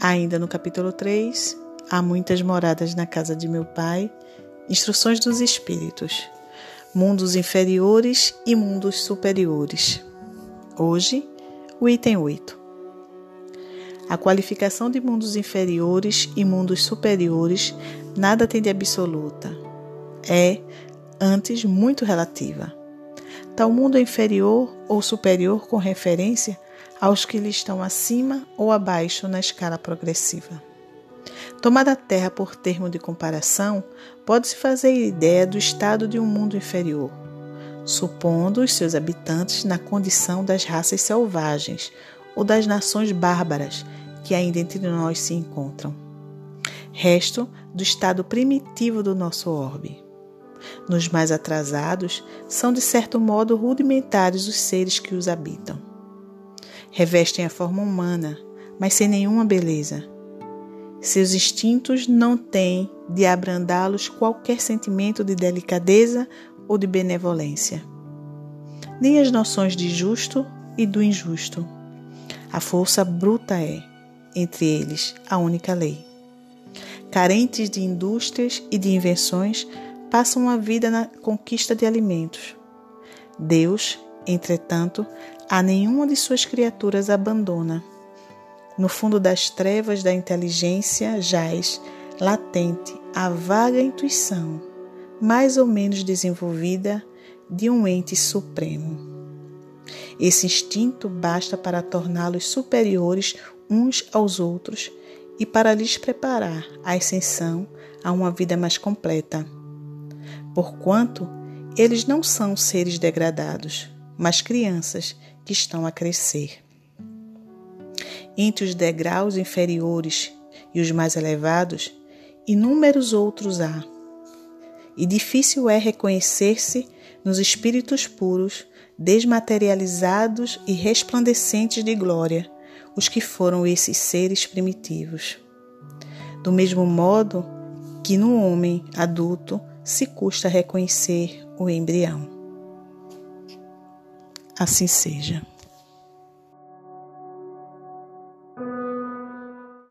Ainda no capítulo 3, há muitas moradas na casa de meu pai, instruções dos espíritos, mundos inferiores e mundos superiores. Hoje, o item 8. A qualificação de mundos inferiores e mundos superiores nada tem de absoluta. É, antes, muito relativa. Tal mundo é inferior ou superior com referência aos que lhe estão acima ou abaixo na escala progressiva. Tomada a Terra por termo de comparação, pode-se fazer ideia do estado de um mundo inferior, supondo os seus habitantes na condição das raças selvagens ou das nações bárbaras que ainda entre nós se encontram. Resto do estado primitivo do nosso orbe. Nos mais atrasados, são de certo modo rudimentares os seres que os habitam revestem a forma humana, mas sem nenhuma beleza. Seus instintos não têm de abrandá-los qualquer sentimento de delicadeza ou de benevolência, nem as noções de justo e do injusto. A força bruta é, entre eles, a única lei. Carentes de indústrias e de invenções, passam a vida na conquista de alimentos. Deus, entretanto, a nenhuma de suas criaturas abandona. No fundo das trevas da inteligência jaz latente a vaga intuição, mais ou menos desenvolvida, de um ente supremo. Esse instinto basta para torná-los superiores uns aos outros e para lhes preparar a ascensão a uma vida mais completa. Porquanto eles não são seres degradados, mas crianças que estão a crescer. Entre os degraus inferiores e os mais elevados, inúmeros outros há. E difícil é reconhecer-se nos espíritos puros, desmaterializados e resplandecentes de glória, os que foram esses seres primitivos. Do mesmo modo que no homem adulto se custa reconhecer o embrião. Assim seja.